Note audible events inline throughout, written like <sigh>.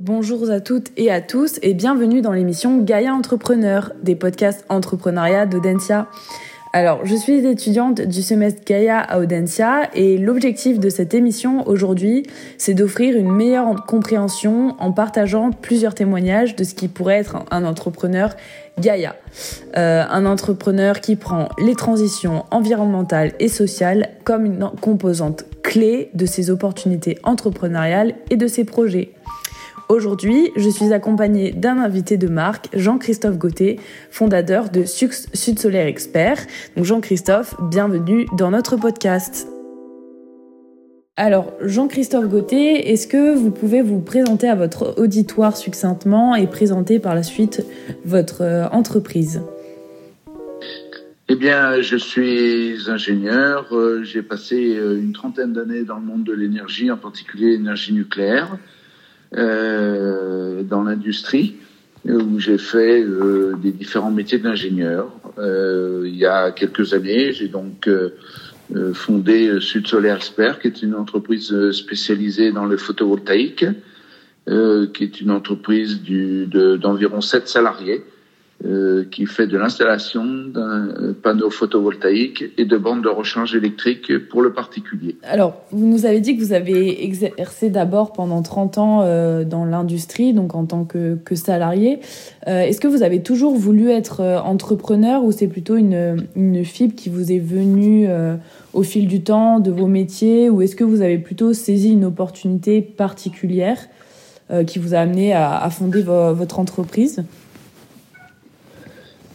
Bonjour à toutes et à tous et bienvenue dans l'émission Gaïa Entrepreneur, des podcasts entrepreneuriat d'Audencia. Alors, je suis étudiante du semestre Gaïa à Audencia et l'objectif de cette émission aujourd'hui, c'est d'offrir une meilleure compréhension en partageant plusieurs témoignages de ce qui pourrait être un entrepreneur Gaïa. Euh, un entrepreneur qui prend les transitions environnementales et sociales comme une composante clé de ses opportunités entrepreneuriales et de ses projets. Aujourd'hui, je suis accompagnée d'un invité de marque, Jean-Christophe Gauthier, fondateur de Sud Solaire Expert. Donc Jean-Christophe, bienvenue dans notre podcast. Alors, Jean-Christophe Gauthier, est-ce que vous pouvez vous présenter à votre auditoire succinctement et présenter par la suite votre euh, entreprise? Eh bien, je suis ingénieur. Euh, j'ai passé euh, une trentaine d'années dans le monde de l'énergie, en particulier l'énergie nucléaire. Euh, dans l'industrie où j'ai fait euh, des différents métiers d'ingénieur. Euh, il y a quelques années, j'ai donc fondé Sud Solaire Expert, qui est une entreprise spécialisée dans le photovoltaïque, qui est une entreprise d'environ 7 salariés euh, qui fait de l'installation d'un panneau photovoltaïque et de bandes de rechange électrique pour le particulier. Alors, vous nous avez dit que vous avez exercé d'abord pendant 30 ans euh, dans l'industrie, donc en tant que, que salarié. Euh, Est-ce que vous avez toujours voulu être euh, entrepreneur ou c'est plutôt une, une fibre qui vous est venue euh, au fil du temps de vos métiers ou est-ce que vous avez plutôt saisi une opportunité particulière qui vous a amené à, à fonder votre entreprise?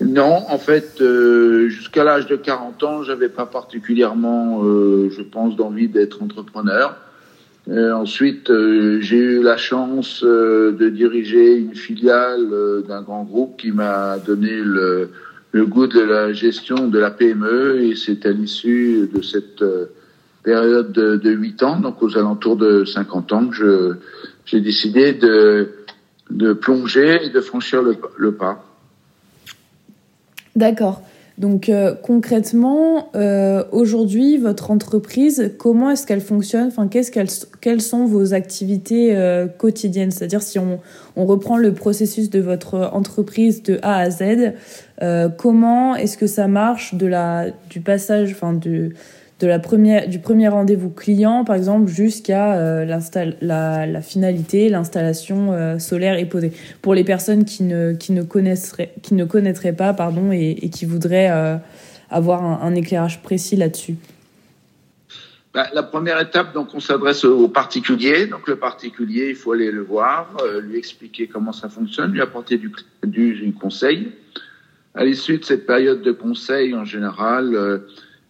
Non, en fait, euh, jusqu'à l'âge de 40 ans, j'avais pas particulièrement, euh, je pense, d'envie d'être entrepreneur. Euh, ensuite, j'ai eu la chance de diriger une filiale d'un grand groupe qui m'a donné le, goût de la gestion de la PME et c'est à l'issue de cette période de, de 8 ans, donc aux alentours de 50 ans, que j'ai décidé de, plonger et de franchir le pas. D'accord. Donc euh, concrètement, euh, aujourd'hui, votre entreprise, comment est-ce qu'elle fonctionne? Enfin, qu'est-ce qu'elles, quelles sont vos activités euh, quotidiennes? C'est-à-dire si on, on, reprend le processus de votre entreprise de A à Z, comment est-ce que ça marche de la du passage, enfin du de la première, du premier rendez-vous client, par exemple, jusqu'à euh, la, finalité, l'installation euh, solaire est posée. Pour les personnes qui ne, qui ne, connaisseraient, qui ne connaîtraient pas pardon, et, qui voudraient euh, avoir un, éclairage précis là-dessus. Bah, la première étape, donc, on s'adresse au particulier. Donc, le particulier, il faut aller le voir, lui expliquer comment ça fonctionne, lui apporter du, du, du conseil. À l'issue de cette période de conseil, en général,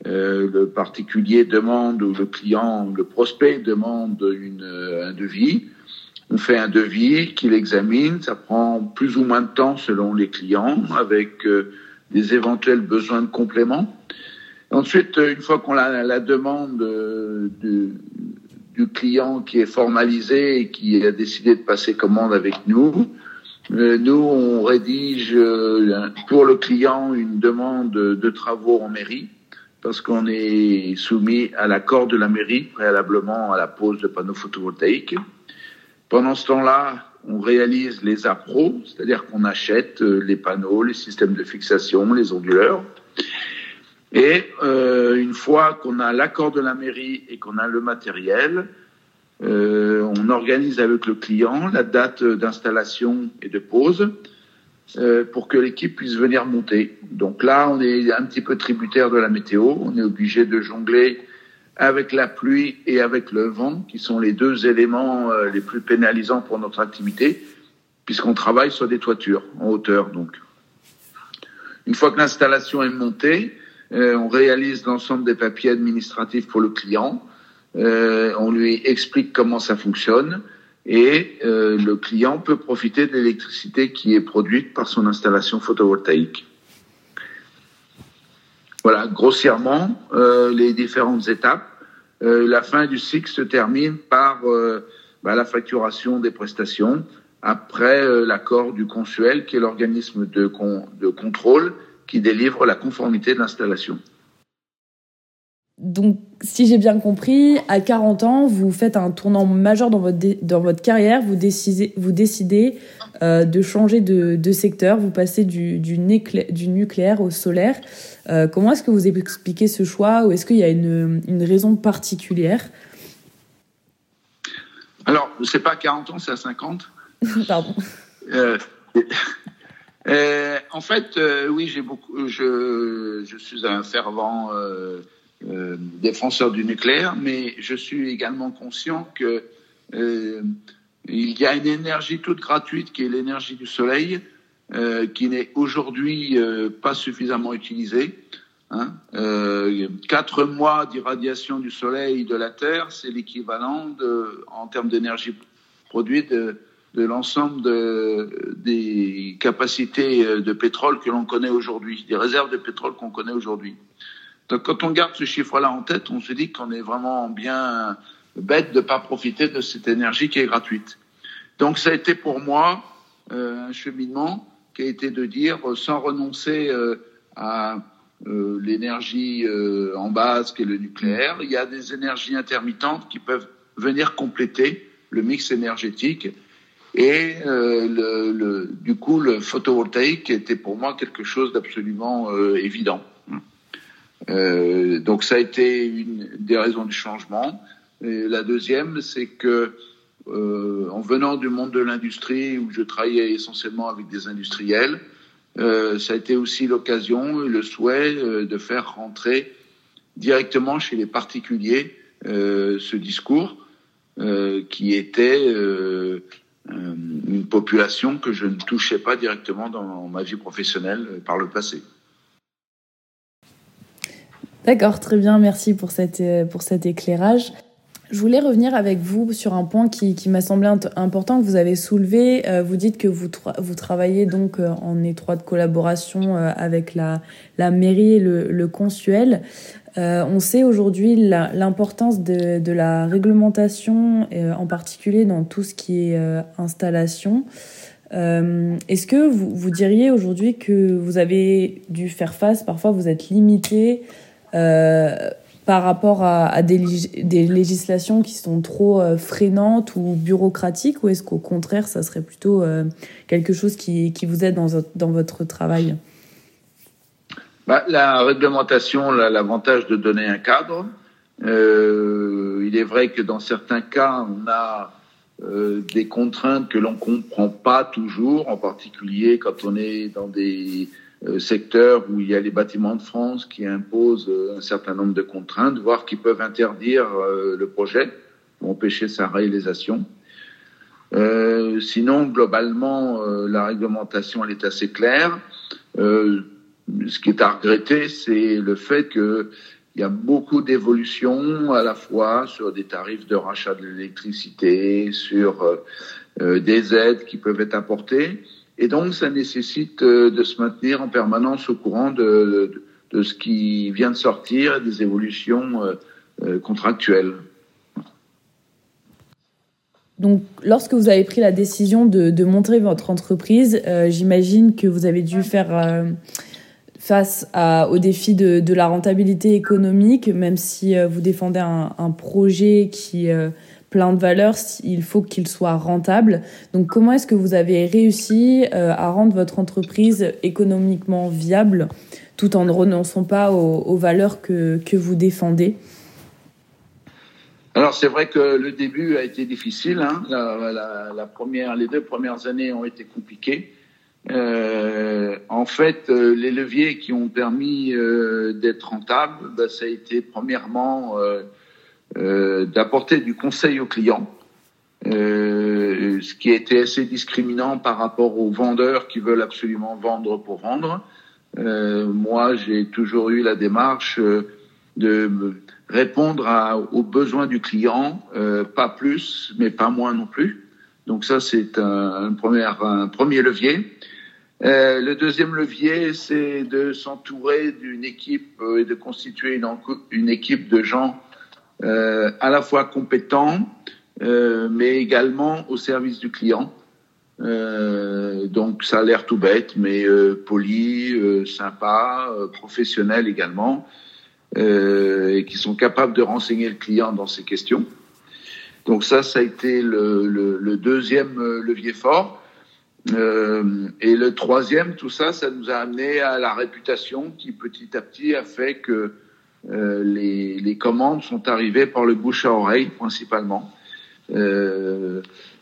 euh, le particulier demande ou le client, le prospect demande euh, un devis. On fait un devis qu'il examine. Ça prend plus ou moins de temps selon les clients, avec euh, des éventuels besoins de complément. Ensuite, une fois qu'on a la demande du, du, client qui est formalisée et qui a décidé de passer commande avec nous, nous, on rédige pour le client une demande de travaux en mairie parce qu'on est soumis à l'accord de la mairie préalablement à la pose de panneaux photovoltaïques. Pendant ce temps-là, on réalise les appros, c'est-à-dire qu'on achète euh, les panneaux, les systèmes de fixation, les onduleurs. Et euh, une fois qu'on a l'accord de la mairie et qu'on a le matériel, euh, on organise avec le client la date d'installation et de pose. Euh, pour que l'équipe puisse venir monter. Donc là, on est un petit peu tributaire de la météo. On est obligé de jongler avec la pluie et avec le vent, qui sont les deux éléments euh, les plus pénalisants pour notre activité, puisqu'on travaille sur des toitures en hauteur. Une fois que l'installation est montée, euh, on réalise l'ensemble des papiers administratifs pour le client. on lui explique comment ça fonctionne et euh, le client peut profiter de l'électricité qui est produite par son installation photovoltaïque. Voilà, grossièrement, euh, les différentes étapes. Euh, la fin du cycle se termine par bah, la facturation des prestations après l'accord du consuel, qui est l'organisme de, de contrôle qui délivre la conformité de l'installation. Donc, si j'ai bien compris, à 40 ans, vous faites un tournant majeur dans votre, dans votre carrière, vous décidez, vous décidez euh, de changer de, de, secteur, vous passez du, du, du nucléaire au solaire. Euh, comment est-ce que vous expliquez ce choix ou est-ce qu'il y a une, une raison particulière? Alors, c'est pas à 40 ans, c'est à 50. <laughs> Pardon. Euh, en fait, oui, j'ai beaucoup. Je, je, suis un fervent euh, euh, défenseur du nucléaire, mais je suis également conscient que il y a une énergie toute gratuite qui est l'énergie du soleil, qui n'est aujourd'hui pas suffisamment utilisée. Hein. quatre mois d'irradiation du soleil de la Terre, c'est l'équivalent en termes d'énergie produite de l'ensemble de, des capacités euh, de pétrole que l'on connaît aujourd'hui, des réserves de pétrole qu'on connaît aujourd'hui. Donc quand on garde ce chiffre-là en tête, on se dit qu'on est vraiment bien bête de ne pas profiter de cette énergie qui est gratuite. Donc ça a été pour moi euh, un cheminement qui a été de dire, euh, sans renoncer euh, à l'énergie en base qui est le nucléaire, il y a des énergies intermittentes qui peuvent venir compléter le mix énergétique et du coup, le photovoltaïque était pour moi quelque chose d'absolument évident. Euh, donc ça a été une des raisons du changement. La deuxième, c'est que euh, en venant du monde de l'industrie où je travaillais essentiellement avec des industriels, euh, ça a été aussi l'occasion et le souhait de faire rentrer directement chez les particuliers ce discours qui était une population que je ne touchais pas directement dans ma vie professionnelle par le passé. D'accord, très bien, merci pour, cette, euh, pour cet éclairage. Je voulais revenir avec vous sur un point qui, qui m'a semblé important que vous avez soulevé. vous dites que vous, vous travaillez donc en étroite collaboration avec la, la mairie et le, le consuel. Euh, on sait aujourd'hui l'importance de, de, la réglementation, euh, en particulier dans tout ce qui est euh, installation. Euh, est-ce que vous, vous diriez aujourd'hui que vous avez dû faire face, parfois vous êtes limité par rapport à, des, législations qui sont trop freinantes ou bureaucratiques, ou est-ce qu'au contraire, ça serait plutôt quelque chose qui, vous aide dans, votre travail? Bah, La réglementation, l'avantage de donner un cadre. Euh, il est vrai que dans certains cas, on a euh, des contraintes que l'on comprend pas toujours, en particulier quand on est dans des euh, secteurs où il y a les bâtiments de France qui imposent euh, un certain nombre de contraintes, voire qui peuvent interdire euh, le projet ou empêcher sa réalisation. sinon, globalement, la réglementation elle est assez claire ce qui est à regretter, c'est le fait qu'il y a beaucoup d'évolutions à la fois sur des tarifs de rachat de l'électricité, sur euh, euh, des aides qui peuvent être apportées. Et donc, ça nécessite euh, de se maintenir en permanence au courant de, de, ce qui vient de sortir, des évolutions euh, euh, contractuelles. Donc, lorsque vous avez pris la décision de, de montrer votre entreprise, j'imagine que vous avez dû faire face au défi de, de, la rentabilité économique, même si vous défendez un, un projet qui plein de valeurs, il faut qu'il soit rentable. Donc comment est-ce que vous avez réussi euh, à rendre votre entreprise économiquement viable tout en ne renonçant pas aux, valeurs que, que vous défendez? Alors c'est vrai que le début a été difficile. Hein. La, première, les deux premières années ont été compliquées. Euh, en fait, euh, les leviers qui ont permis d'être rentable, bah, ça a été premièrement d'apporter du conseil aux clients, ce qui été assez discriminant par rapport aux vendeurs qui veulent absolument vendre pour vendre. moi, j'ai toujours eu la démarche de répondre aux besoins du client, pas plus, mais pas moins non plus. Donc ça, c'est un, premier, levier. Euh, le deuxième levier, c'est de s'entourer d'une équipe euh, et de constituer une, équipe de gens euh, à la fois compétents, euh, mais également au service du client. Euh, donc ça a l'air tout bête, mais poli, sympa, professionnel également. et qui sont capables de renseigner le client dans ces questions. Donc ça, ça a été le, deuxième levier fort. Et le troisième, tout ça, ça nous a amené à la réputation qui petit à petit a fait que euh, les, les, commandes sont arrivées par le bouche à oreille principalement. Euh,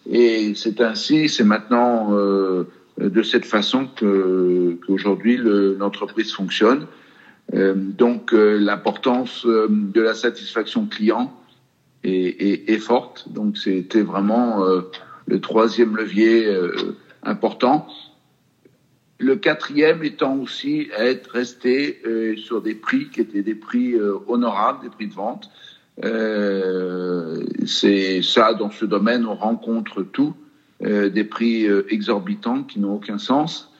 et c'est ainsi, c'est maintenant euh, de cette façon que qu'aujourd'hui l'entreprise fonctionne. Euh, donc l'importance de la satisfaction client est, est, est forte. Donc c'était vraiment le troisième levier important. Le quatrième étant aussi être resté euh, sur des prix qui étaient des prix euh, honorables, des prix de vente. Euh, c'est ça, dans ce domaine, on rencontre tout, des prix exorbitants qui n'ont aucun sens.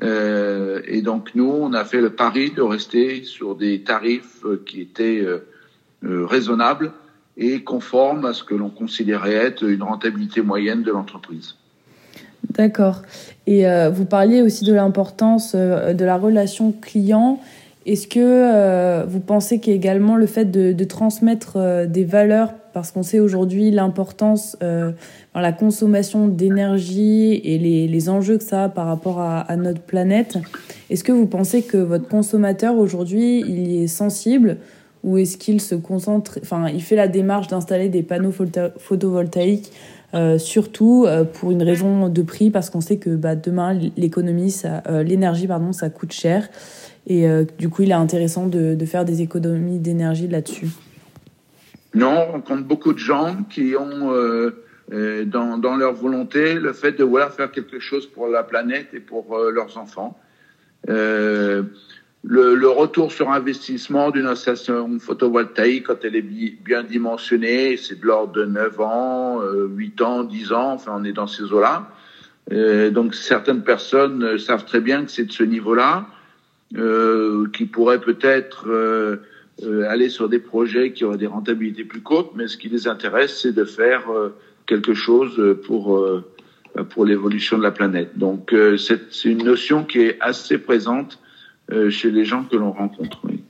et donc nous, on a fait le pari de rester sur des tarifs qui étaient raisonnables et conformes à ce que l'on considérait être une rentabilité moyenne de l'entreprise. D'accord. Et euh, vous parliez aussi de l'importance euh, de la relation client. Est-ce que euh, vous pensez qu'également le fait de, transmettre des valeurs, parce qu'on sait aujourd'hui l'importance dans la consommation d'énergie et les, les, enjeux que ça a par rapport à, à notre planète, est-ce que vous pensez que votre consommateur aujourd'hui, il y est sensible ou est-ce qu'il se concentre, enfin, il fait la démarche d'installer des panneaux photovoltaïques euh, surtout euh, pour une raison de prix, parce qu'on sait que bah, demain, l'économie, euh, l'énergie, pardon, ça coûte cher. Et du coup, il est intéressant de, faire des économies d'énergie là-dessus. Non, on rencontre beaucoup de gens qui ont dans, leur volonté le fait de vouloir faire quelque chose pour la planète et pour leurs enfants. Euh, le, le, retour sur investissement d'une installation photovoltaïque, quand elle est bien dimensionnée, c'est de l'ordre de 9 ans, 8 euh, ans, 10 ans, enfin on est dans ces eaux-là. Euh, donc certaines personnes savent très bien que c'est de ce niveau-là, euh, qui pourraient peut-être euh, euh, aller sur des projets qui auraient des rentabilités plus courtes, mais ce qui les intéresse, c'est de faire quelque chose pour pour l'évolution de la planète. Donc c'est une notion qui est assez présente euh, chez les gens que l'on rencontre. Oui.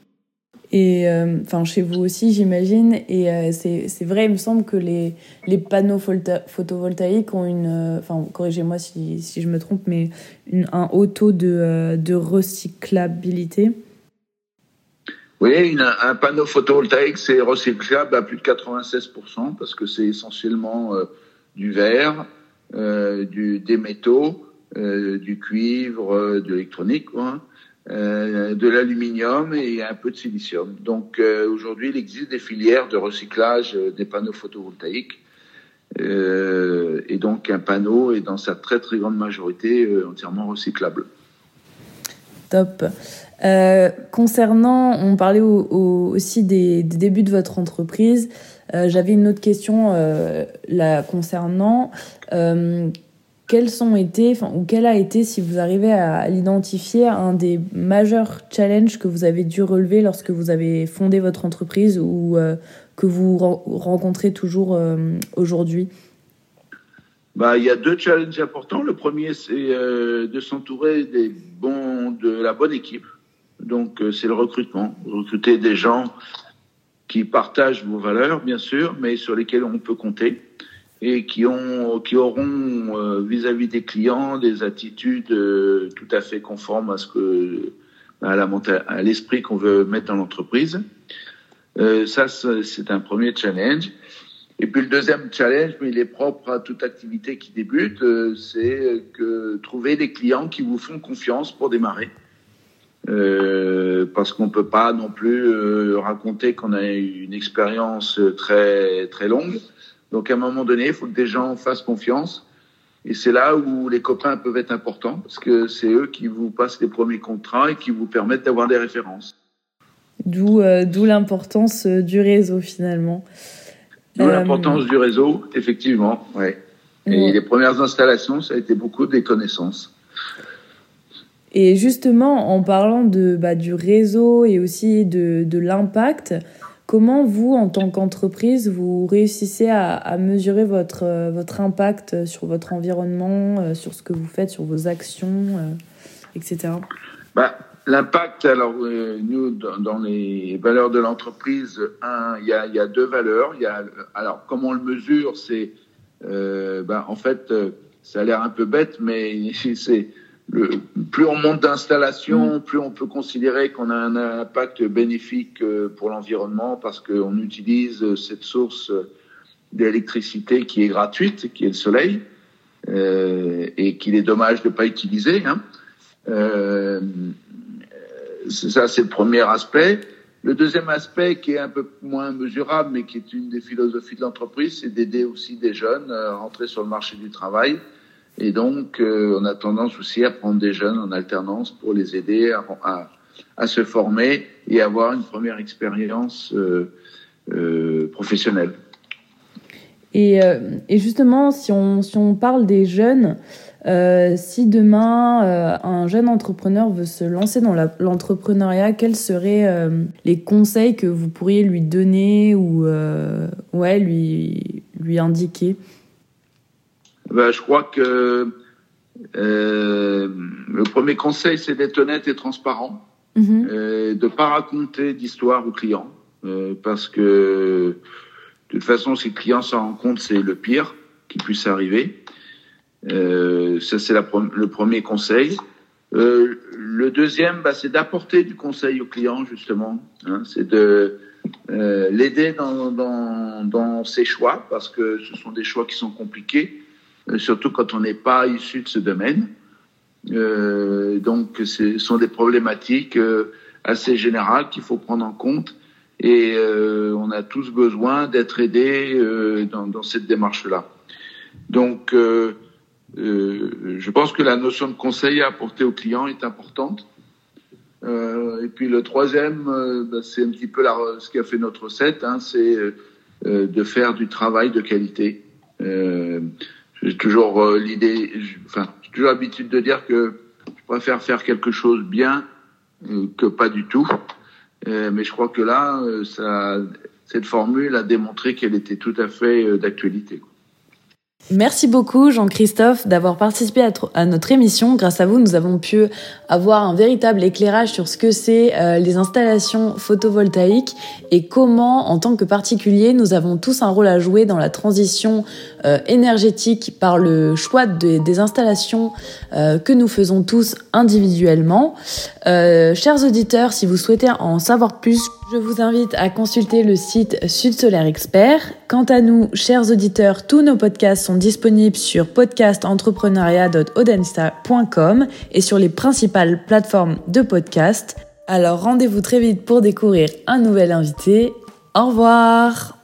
Et euh, enfin chez vous aussi, j'imagine. Et euh, c'est vrai, il me semble que les, les panneaux photovoltaïques ont une. Enfin, corrigez-moi si, si, je me trompe, mais une, un haut taux de, de recyclabilité. Oui, une, un panneau photovoltaïque, c'est recyclable à plus de 96% parce que c'est essentiellement du verre, du, des métaux, du cuivre, de l'électronique. Quoi. Euh, de l'aluminium et un peu de silicium. Donc euh, aujourd'hui, il existe des filières de recyclage euh, des panneaux photovoltaïques. et donc un panneau est dans sa très très grande majorité entièrement recyclable. Top. concernant, on parlait aussi des, débuts de votre entreprise. J'avais une autre question concernant quels sont été, ou quel a été, si vous arrivez à l'identifier, un des majeurs challenges que vous avez dû relever lorsque vous avez fondé votre entreprise ou euh, que vous rencontrez toujours euh, aujourd'hui? Bah, il y a deux challenges importants. Le premier, c'est euh, de s'entourer des bons, de la bonne équipe. Donc, c'est le recrutement. Recruter des gens qui partagent vos valeurs, bien sûr, mais sur lesquels on peut compter et qui, ont, qui auront euh, vis-à-vis des clients des attitudes euh, tout à fait conformes à ce que à l'esprit qu'on veut mettre dans l'entreprise. Euh, ça, c'est un premier challenge. Et puis le deuxième challenge, mais il est propre à toute activité qui débute, c'est que trouver des clients qui vous font confiance pour démarrer. Parce qu'on peut pas non plus raconter qu'on a une expérience très très longue. Donc à un moment donné, il faut que des gens fassent confiance. Et c'est là où les copains peuvent être importants, parce que c'est eux qui vous passent les premiers contrats et qui vous permettent d'avoir des références. D'où euh, l'importance euh, du réseau finalement. D'où euh, l'importance du réseau, effectivement. Ouais. Et les premières installations, ça a été beaucoup des connaissances. Et justement, en parlant de, bah, du réseau et aussi de, de l'impact, Comment vous, en tant qu'entreprise, vous réussissez à, mesurer votre, euh, impact sur votre environnement, euh, sur ce que vous faites, sur vos actions, euh, etc. bah, L'impact, alors euh, nous, dans, les valeurs de l'entreprise, il y a, deux valeurs. Y a, alors, comment on le mesure C'est, euh, bah, en fait, euh, ça a l'air un peu bête, mais <laughs> c'est le, plus on monte d'installation, mmh. plus on peut considérer qu'on a un impact bénéfique euh, pour l'environnement parce qu'on utilise cette source d'électricité qui est gratuite, qui est le soleil, euh, et qu'il est dommage de ne pas utiliser. Hein. Euh, ça, c'est le premier aspect. Le deuxième aspect, qui est un peu moins mesurable, mais qui est une des philosophies de l'entreprise, c'est d'aider aussi des jeunes à rentrer sur le marché du travail. Et donc, euh, on a tendance aussi à prendre des jeunes en alternance pour les aider à, se former et avoir une première expérience euh, euh, professionnelle. Et, justement, si on, parle des jeunes, si demain un jeune entrepreneur veut se lancer dans l'entrepreneuriat, quels seraient les conseils que vous pourriez lui donner ou lui indiquer? Ben, Je crois que le premier conseil, c'est d'être honnête et transparent, mm-hmm. de ne pas raconter d'histoire aux clients, parce que de toute façon, si le client s'en rend compte, c'est le pire qui puisse arriver. Euh, ça, c'est le premier conseil. Euh, le deuxième, bah, c'est d'apporter du conseil au client, justement. Hein, c'est de euh, l'aider dans, dans, dans, ses choix, parce que ce sont des choix qui sont compliqués, euh, surtout quand on n'est pas issu de ce domaine. Euh, donc, ce sont des problématiques euh, assez générales qu'il faut prendre en compte. Et on a tous besoin d'être aidés dans, cette démarche-là. Donc, euh, je pense que la notion de conseil à apporter au client est importante. Euh, et puis le troisième, euh, bah, c'est un petit peu la, ce qui a fait notre recette, hein, c'est euh, de faire du travail de qualité. J'ai toujours l'idée, enfin, j'ai toujours l'habitude de dire que je préfère faire quelque chose bien que pas du tout. mais je crois que là, ça, cette formule a démontré qu'elle était tout à fait d'actualité. Merci beaucoup Jean-Christophe d'avoir participé à, notre émission. Grâce à vous, nous avons pu avoir un véritable éclairage sur ce que c'est euh, les installations photovoltaïques et comment, en tant que particulier, nous avons tous un rôle à jouer dans la transition euh, énergétique par le choix des installations euh, que nous faisons tous individuellement. chers auditeurs, si vous souhaitez en savoir plus, je vous invite à consulter le site Sud Solaire Expert. Quant à nous, chers auditeurs, tous nos podcasts sont disponibles sur podcastentrepreneuriat.odensta.com et sur les principales plateformes de podcast. Alors rendez-vous très vite pour découvrir un nouvel invité. Au revoir